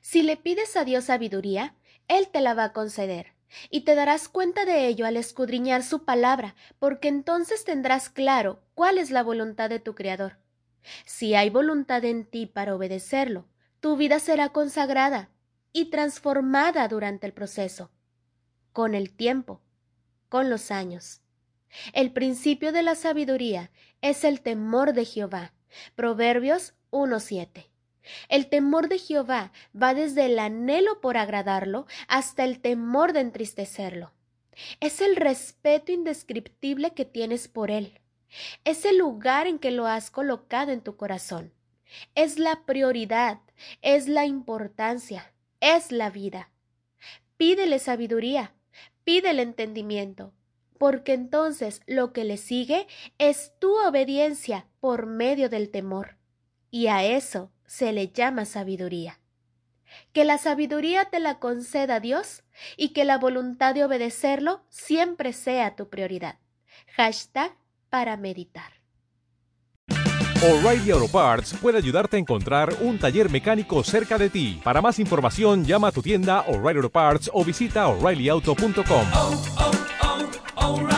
Si le pides a Dios sabiduría, Él te la va a conceder. Y te darás cuenta de ello al escudriñar su palabra, porque entonces tendrás claro cuál es la voluntad de tu Creador. Si hay voluntad en ti para obedecerlo, tu vida será consagrada y transformada durante el proceso. Con el tiempo, con los años. El principio de la sabiduría es el temor de Jehová. Proverbios 1.7. El temor de Jehová va desde el anhelo por agradarlo hasta el temor de entristecerlo. Es el respeto indescriptible que tienes por él. Es el lugar en que lo has colocado en tu corazón. Es la prioridad, es la importancia, es la vida. Pídele sabiduría, pídele entendimiento, porque entonces lo que le sigue es tu obediencia por medio del temor. Y a eso se le llama sabiduría. Que la sabiduría te la conceda Dios y que la voluntad de obedecerlo siempre sea tu prioridad. Hashtag para meditar. O'Reilly Auto Parts puede ayudarte a encontrar un taller mecánico cerca de ti. Para más información, llama a tu tienda O'Reilly Auto Parts o visita oreillyauto.com. Oh, oh, oh,